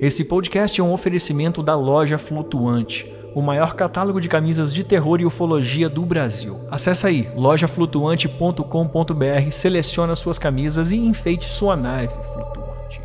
Esse podcast é um oferecimento da Loja Flutuante, o maior catálogo de camisas de terror e ufologia do Brasil. Acesse aí lojaflutuante.com.br, selecione suas camisas e enfeite sua nave flutuante.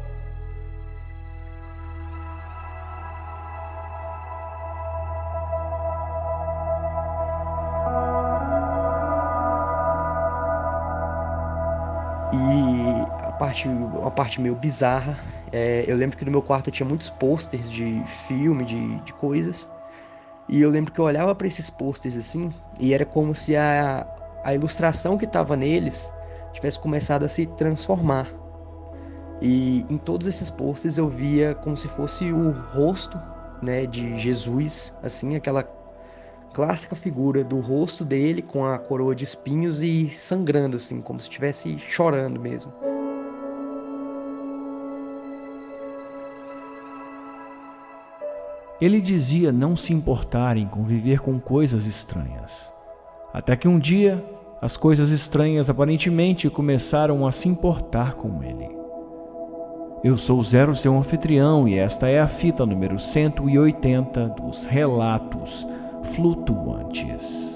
E a parte, a parte meio bizarra, é, eu lembro que no meu quarto tinha muitos posters de filme, de, de coisas. E eu lembro que eu olhava para esses posters assim, e era como se a, a ilustração que estava neles tivesse começado a se transformar. E em todos esses posters eu via como se fosse o rosto, né, de Jesus, assim, aquela clássica figura do rosto dele com a coroa de espinhos e sangrando assim, como se estivesse chorando mesmo. Ele dizia não se importar em conviver com coisas estranhas. Até que um dia, as coisas estranhas aparentemente começaram a se importar com ele. Eu sou Zero, seu anfitrião, e esta é a fita número 180 dos Relatos Flutuantes.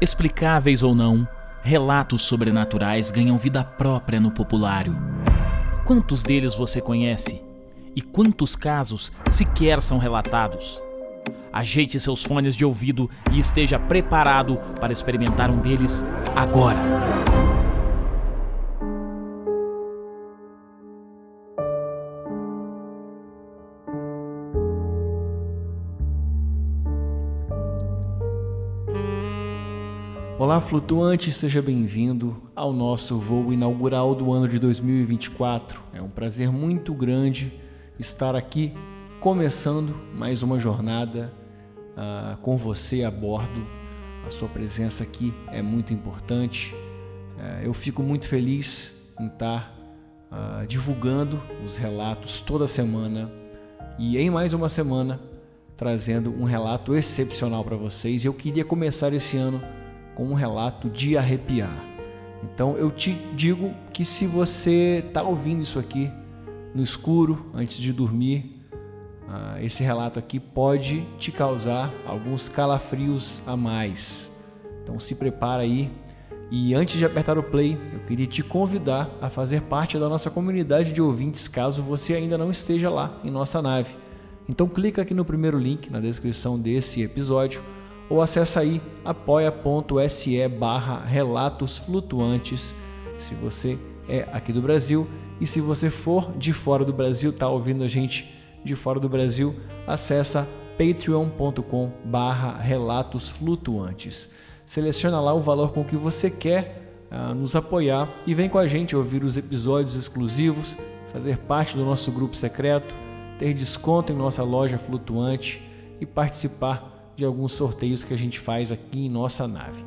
Explicáveis ou não, relatos sobrenaturais ganham vida própria no populário. Quantos deles você conhece? E quantos casos sequer são relatados? Ajeite seus fones de ouvido e esteja preparado para experimentar um deles agora. Olá, flutuante, seja bem-vindo ao nosso voo inaugural do ano de 2024. É um prazer muito grande estar aqui começando mais uma jornada uh, com você a bordo. A sua presença aqui é muito importante. Uh, eu fico muito feliz em estar uh, divulgando os relatos toda semana e em mais uma semana trazendo um relato excepcional para vocês. Eu queria começar esse ano com um relato de arrepiar. Então eu te digo que se você está ouvindo isso aqui no escuro, antes de dormir, uh, esse relato aqui pode te causar alguns calafrios a mais. Então se prepara aí. E antes de apertar o play, eu queria te convidar a fazer parte da nossa comunidade de ouvintes, caso você ainda não esteja lá em nossa nave. Então clica aqui no primeiro link na descrição desse episódio ou acessa aí apoia.se barra relatos flutuantes se você é aqui do Brasil e se você for de fora do Brasil, está ouvindo a gente de fora do Brasil, acessa patreon.com barra relatos flutuantes. Seleciona lá o valor com que você quer uh, nos apoiar e vem com a gente ouvir os episódios exclusivos, fazer parte do nosso grupo secreto, ter desconto em nossa loja flutuante e participar de alguns sorteios que a gente faz aqui em nossa nave.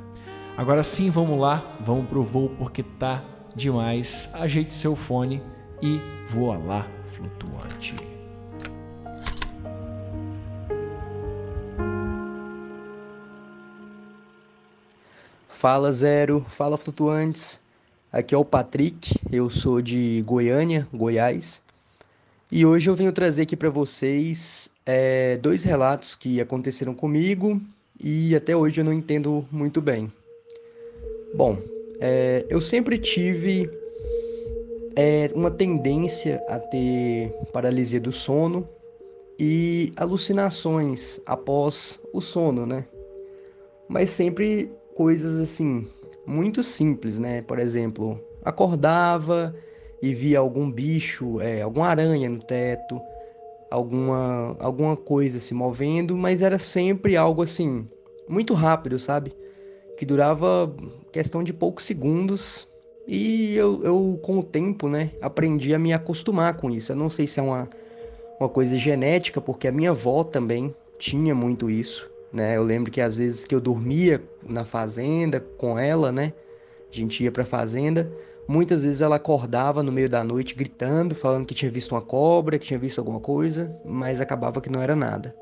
Agora sim, vamos lá, vamos pro voo porque tá demais. Ajeite seu fone e voa lá, flutuante. Fala Zero, fala flutuantes. Aqui é o Patrick, eu sou de Goiânia, Goiás. E hoje eu venho trazer aqui para vocês é, dois relatos que aconteceram comigo e até hoje eu não entendo muito bem. Bom, é, eu sempre tive é, uma tendência a ter paralisia do sono e alucinações após o sono, né? Mas sempre coisas assim, muito simples, né? Por exemplo, acordava e via algum bicho, é, alguma aranha no teto, alguma, alguma coisa se movendo, mas era sempre algo assim, muito rápido, sabe? Que durava questão de poucos segundos e eu, eu com o tempo, né, aprendi a me acostumar com isso. Eu não sei se é uma, uma coisa genética, porque a minha avó também tinha muito isso, né? Eu lembro que às vezes que eu dormia na fazenda com ela, né? A gente ia pra fazenda, Muitas vezes ela acordava no meio da noite gritando, falando que tinha visto uma cobra, que tinha visto alguma coisa, mas acabava que não era nada.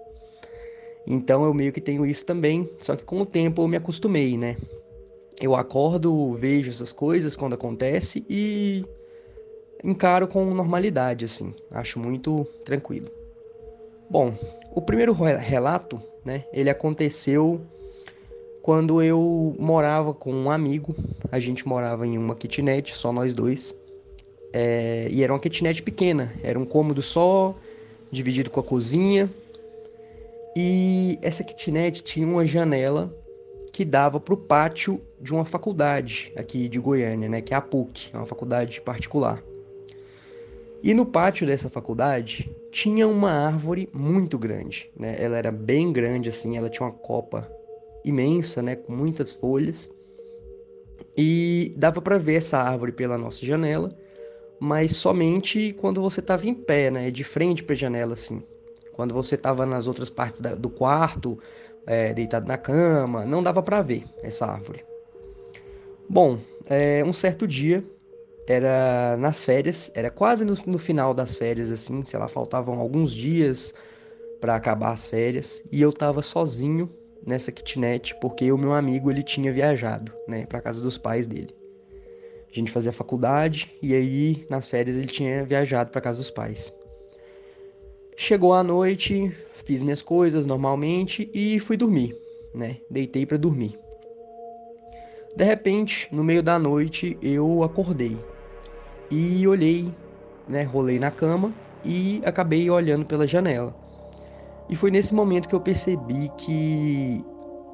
Então eu meio que tenho isso também, só que com o tempo eu me acostumei, né? Eu acordo, vejo essas coisas quando acontece e encaro com normalidade, assim, acho muito tranquilo. Bom, o primeiro relato, né, ele aconteceu quando eu morava com um amigo, a gente morava em uma kitnet, só nós dois, é, e era uma kitnet pequena, era um cômodo só, dividido com a cozinha, e essa kitnet tinha uma janela que dava para o pátio de uma faculdade aqui de Goiânia, né, que é a PUC, é uma faculdade particular. E no pátio dessa faculdade tinha uma árvore muito grande, né? Ela era bem grande assim, ela tinha uma copa imensa, né, com muitas folhas. E dava para ver essa árvore pela nossa janela, mas somente quando você estava em pé, né, de frente para a janela assim. Quando você estava nas outras partes da, do quarto, é, deitado na cama, não dava para ver essa árvore. Bom, é, um certo dia, era nas férias, era quase no, no final das férias, assim, sei lá, faltavam alguns dias para acabar as férias, e eu tava sozinho nessa kitnet porque o meu amigo ele tinha viajado, né, para casa dos pais dele. A gente fazia faculdade e aí nas férias ele tinha viajado para casa dos pais. Chegou a noite, fiz minhas coisas normalmente e fui dormir, né? Deitei para dormir. De repente, no meio da noite, eu acordei e olhei, né? Rolei na cama e acabei olhando pela janela. E foi nesse momento que eu percebi que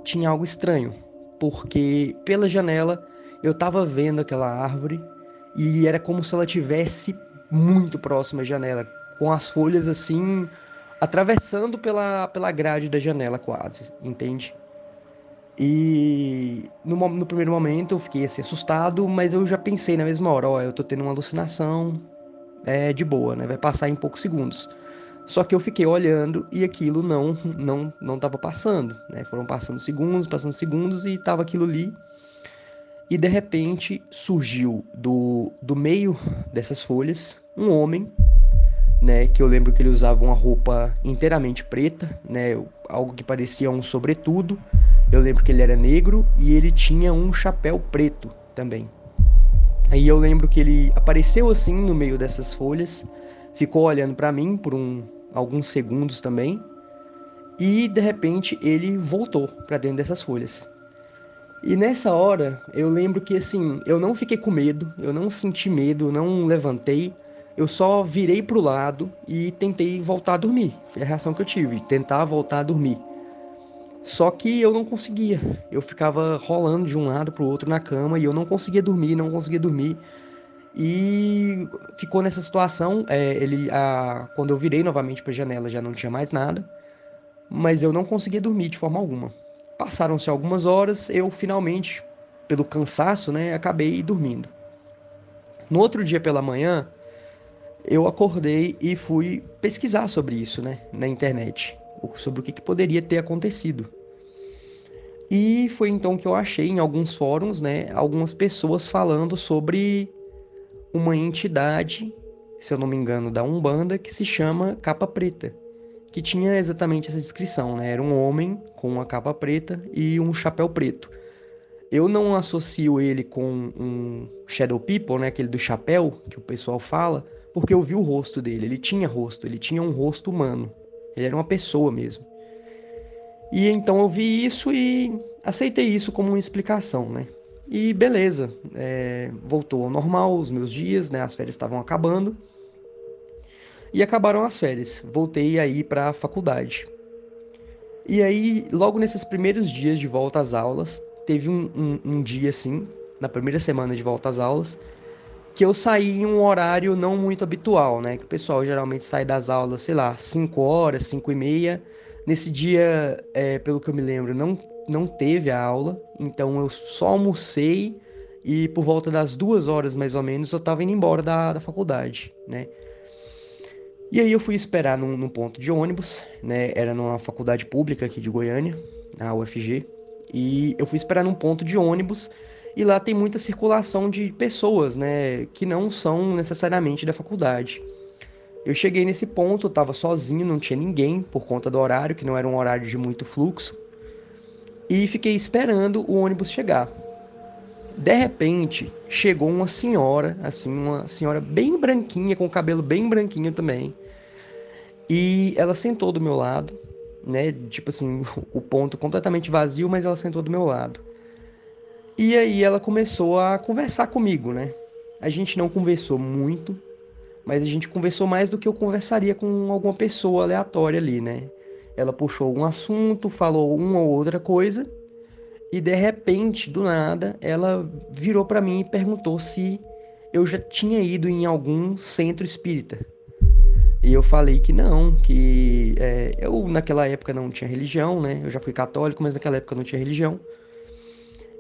tinha algo estranho, porque pela janela eu estava vendo aquela árvore e era como se ela tivesse muito próxima à janela, com as folhas assim atravessando pela, pela grade da janela quase, entende? E no, no primeiro momento eu fiquei assim assustado, mas eu já pensei na mesma hora, ó, eu tô tendo uma alucinação, é de boa, né? Vai passar em poucos segundos. Só que eu fiquei olhando e aquilo não não não tava passando, né? Foram passando segundos, passando segundos e tava aquilo ali. E de repente surgiu do, do meio dessas folhas um homem né, que eu lembro que ele usava uma roupa inteiramente preta, né, algo que parecia um sobretudo. Eu lembro que ele era negro e ele tinha um chapéu preto também. Aí eu lembro que ele apareceu assim no meio dessas folhas, ficou olhando para mim por um, alguns segundos também, e de repente ele voltou para dentro dessas folhas. E nessa hora eu lembro que assim, eu não fiquei com medo, eu não senti medo, não levantei, eu só virei pro lado e tentei voltar a dormir. Foi a reação que eu tive, tentar voltar a dormir. Só que eu não conseguia. Eu ficava rolando de um lado pro outro na cama e eu não conseguia dormir, não conseguia dormir. E ficou nessa situação. É, ele, a, quando eu virei novamente para a janela, já não tinha mais nada, mas eu não conseguia dormir de forma alguma. Passaram-se algumas horas, eu finalmente, pelo cansaço, né, acabei dormindo. No outro dia pela manhã, eu acordei e fui pesquisar sobre isso, né, na internet, sobre o que, que poderia ter acontecido. E foi então que eu achei em alguns fóruns, né, algumas pessoas falando sobre uma entidade, se eu não me engano, da Umbanda, que se chama Capa Preta, que tinha exatamente essa descrição, né? Era um homem com uma capa preta e um chapéu preto. Eu não associo ele com um Shadow People, né, aquele do chapéu que o pessoal fala, porque eu vi o rosto dele. Ele tinha rosto, ele tinha um rosto humano. Ele era uma pessoa mesmo. E então eu vi isso e aceitei isso como uma explicação, né? E beleza, é, voltou ao normal os meus dias, né? As férias estavam acabando. E acabaram as férias. Voltei aí para a faculdade. E aí, logo nesses primeiros dias de volta às aulas, teve um, um, um dia assim, na primeira semana de volta às aulas, que eu saí em um horário não muito habitual, né? Que o pessoal geralmente sai das aulas, sei lá, 5 horas, 5 e meia. Nesse dia, é, pelo que eu me lembro, não, não teve a aula, então eu só almocei e por volta das duas horas mais ou menos eu tava indo embora da, da faculdade, né? E aí eu fui esperar num, num ponto de ônibus, né? Era numa faculdade pública aqui de Goiânia, a UFG, e eu fui esperar num ponto de ônibus e lá tem muita circulação de pessoas, né, que não são necessariamente da faculdade. Eu cheguei nesse ponto, estava sozinho, não tinha ninguém por conta do horário, que não era um horário de muito fluxo, e fiquei esperando o ônibus chegar. De repente, chegou uma senhora, assim, uma senhora bem branquinha, com o cabelo bem branquinho também. E ela sentou do meu lado, né? Tipo assim, o ponto completamente vazio, mas ela sentou do meu lado. E aí ela começou a conversar comigo, né? A gente não conversou muito, mas a gente conversou mais do que eu conversaria com alguma pessoa aleatória ali, né? Ela puxou um assunto, falou uma ou outra coisa, e de repente, do nada, ela virou para mim e perguntou se eu já tinha ido em algum centro espírita. E eu falei que não, que é, eu naquela época não tinha religião, né? Eu já fui católico, mas naquela época não tinha religião.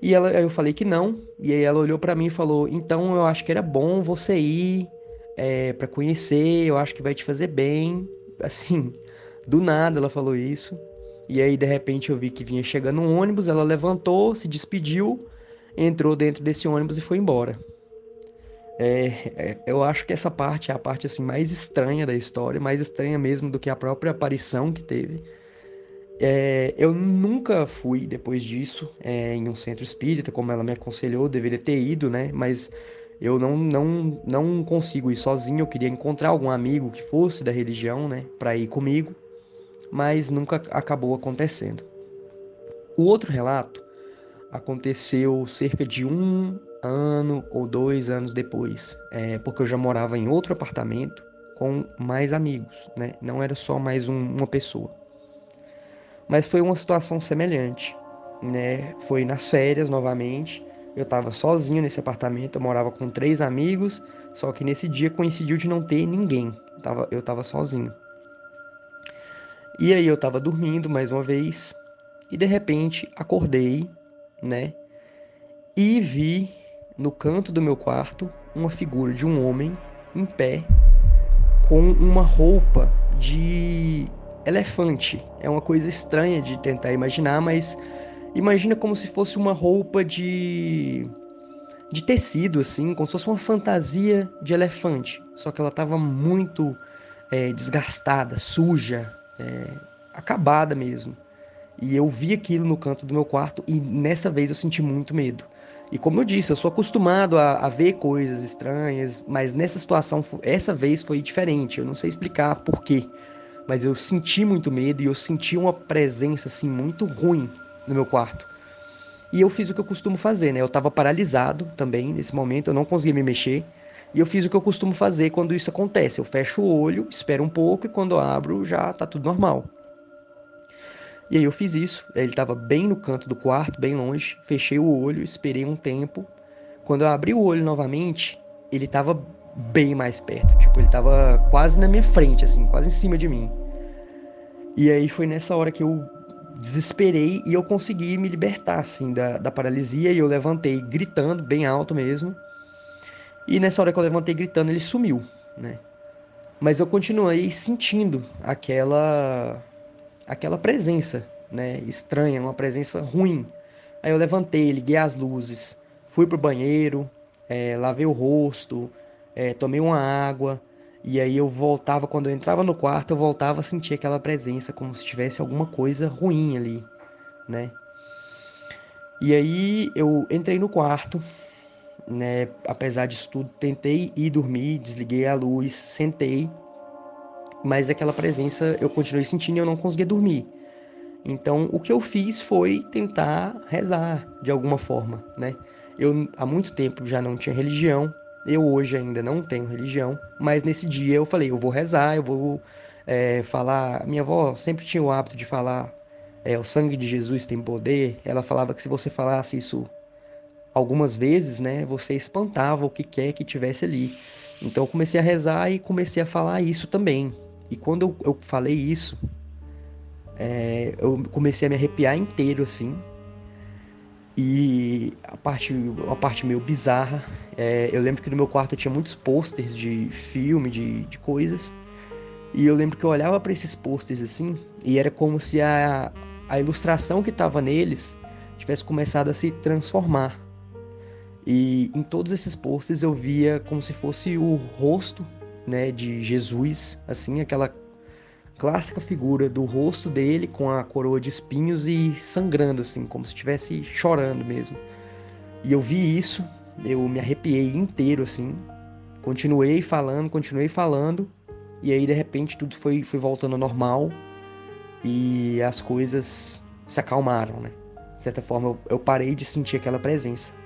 E ela, eu falei que não, e aí ela olhou para mim e falou: então eu acho que era bom você ir é, para conhecer, eu acho que vai te fazer bem. Assim, do nada ela falou isso. E aí, de repente, eu vi que vinha chegando um ônibus, ela levantou, se despediu, entrou dentro desse ônibus e foi embora. É, é, eu acho que essa parte é a parte assim mais estranha da história, mais estranha mesmo do que a própria aparição que teve. É, eu nunca fui depois disso é, em um centro espírita, como ela me aconselhou, deveria ter ido, né? Mas eu não, não, não consigo ir sozinho. Eu queria encontrar algum amigo que fosse da religião, né, para ir comigo mas nunca acabou acontecendo. O outro relato aconteceu cerca de um ano ou dois anos depois, é, porque eu já morava em outro apartamento com mais amigos, né? Não era só mais um, uma pessoa. Mas foi uma situação semelhante, né? Foi nas férias novamente. Eu estava sozinho nesse apartamento, eu morava com três amigos, só que nesse dia coincidiu de não ter ninguém. Eu estava sozinho. E aí eu tava dormindo mais uma vez e de repente acordei, né? E vi no canto do meu quarto uma figura de um homem em pé com uma roupa de elefante. É uma coisa estranha de tentar imaginar, mas imagina como se fosse uma roupa de de tecido assim, como se fosse uma fantasia de elefante. Só que ela estava muito é, desgastada, suja, é, acabada mesmo. E eu vi aquilo no canto do meu quarto e nessa vez eu senti muito medo. E como eu disse, eu sou acostumado a, a, ver coisas estranhas, mas nessa situação, essa vez foi diferente. Eu não sei explicar por quê, mas eu senti muito medo e eu senti uma presença assim muito ruim no meu quarto. E eu fiz o que eu costumo fazer, né? Eu estava paralisado também nesse momento, eu não conseguia me mexer. E eu fiz o que eu costumo fazer quando isso acontece. Eu fecho o olho, espero um pouco e quando abro já tá tudo normal. E aí eu fiz isso. Ele estava bem no canto do quarto, bem longe. Fechei o olho, esperei um tempo. Quando eu abri o olho novamente, ele estava bem mais perto. Tipo, ele estava quase na minha frente, assim, quase em cima de mim. E aí foi nessa hora que eu desesperei e eu consegui me libertar, assim, da, da paralisia. E eu levantei gritando, bem alto mesmo. E nessa hora que eu levantei gritando, ele sumiu, né? Mas eu continuei sentindo aquela aquela presença, né, estranha, uma presença ruim. Aí eu levantei, liguei as luzes, fui pro banheiro, é, lavei o rosto, é, tomei uma água, e aí eu voltava, quando eu entrava no quarto, eu voltava a sentir aquela presença, como se tivesse alguma coisa ruim ali, né? E aí eu entrei no quarto, né? Apesar disso tudo, tentei ir dormir, desliguei a luz, sentei, mas aquela presença eu continuei sentindo e eu não conseguia dormir. Então, o que eu fiz foi tentar rezar de alguma forma, né? Eu há muito tempo já não tinha religião, eu hoje ainda não tenho religião, mas nesse dia eu falei, eu vou rezar, eu vou é, falar. Minha avó sempre tinha o hábito de falar, é, o sangue de Jesus tem poder. Ela falava que se você falasse isso algumas vezes, né, você espantava o que quer que tivesse ali. Então eu comecei a rezar e comecei a falar isso também. E quando eu, eu falei isso, é, eu comecei a me arrepiar inteiro assim. E a parte, a parte meio bizarra, é, eu lembro que no meu quarto tinha muitos posters de filme, de, de coisas. E eu lembro que eu olhava para esses posters assim, e era como se a, a ilustração que estava neles tivesse começado a se transformar. E em todos esses posters eu via como se fosse o rosto, né, de Jesus, assim, aquela clássica figura do rosto dele com a coroa de espinhos e sangrando assim, como se estivesse chorando mesmo. E eu vi isso, eu me arrepiei inteiro assim. Continuei falando, continuei falando, e aí de repente tudo foi, foi voltando ao normal e as coisas se acalmaram, né? De certa forma eu, eu parei de sentir aquela presença.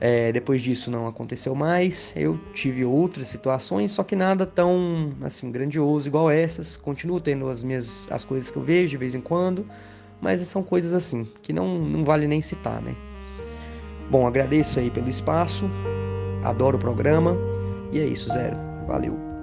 É, depois disso não aconteceu mais. Eu tive outras situações, só que nada tão assim grandioso igual essas. Continuo tendo as minhas as coisas que eu vejo de vez em quando, mas são coisas assim que não não vale nem citar, né? Bom, agradeço aí pelo espaço. Adoro o programa e é isso, zero. Valeu.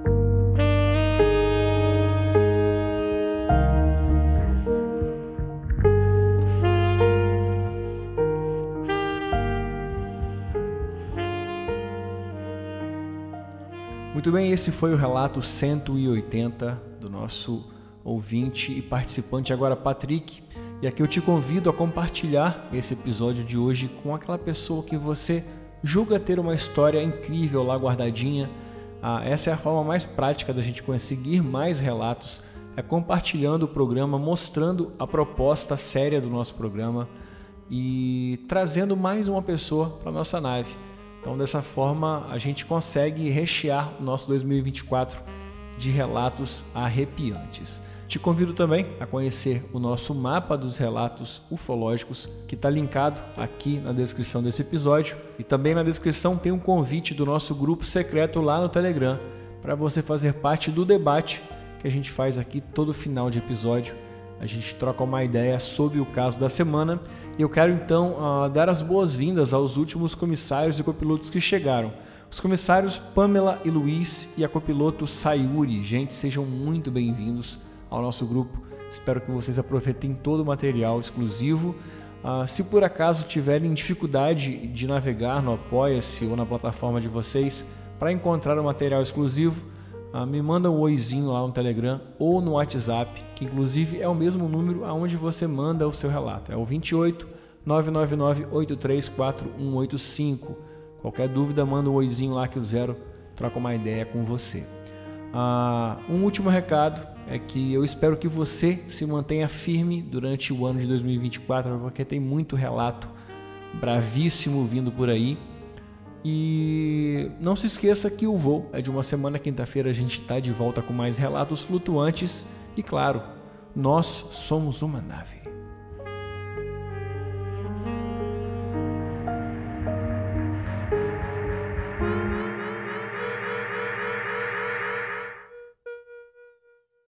Muito bem, esse foi o relato 180 do nosso ouvinte e participante agora, Patrick. E aqui eu te convido a compartilhar esse episódio de hoje com aquela pessoa que você julga ter uma história incrível lá guardadinha. Ah, essa é a forma mais prática da gente conseguir mais relatos, é compartilhando o programa, mostrando a proposta séria do nosso programa e trazendo mais uma pessoa para nossa nave. Então, dessa forma, a gente consegue rechear o nosso 2024 de relatos arrepiantes. Te convido também a conhecer o nosso mapa dos relatos ufológicos, que está linkado aqui na descrição desse episódio. E também na descrição tem um convite do nosso grupo secreto lá no Telegram, para você fazer parte do debate que a gente faz aqui todo final de episódio. A gente troca uma ideia sobre o caso da semana eu quero então uh, dar as boas-vindas aos últimos comissários e copilotos que chegaram. Os comissários Pamela e Luiz e a copiloto Sayuri. Gente, sejam muito bem-vindos ao nosso grupo. Espero que vocês aproveitem todo o material exclusivo. Uh, se por acaso tiverem dificuldade de navegar no Apoia-se ou na plataforma de vocês para encontrar o material exclusivo, uh, me manda um oizinho lá no Telegram ou no WhatsApp, que inclusive é o mesmo número aonde você manda o seu relato. É o 28 999 834185. Qualquer dúvida, manda um oizinho lá que o Zero troca uma ideia com você. Uh, um último recado é que eu espero que você se mantenha firme durante o ano de 2024, porque tem muito relato bravíssimo vindo por aí. E não se esqueça que o voo é de uma semana, quinta-feira a gente está de volta com mais relatos flutuantes. E claro, nós somos uma nave.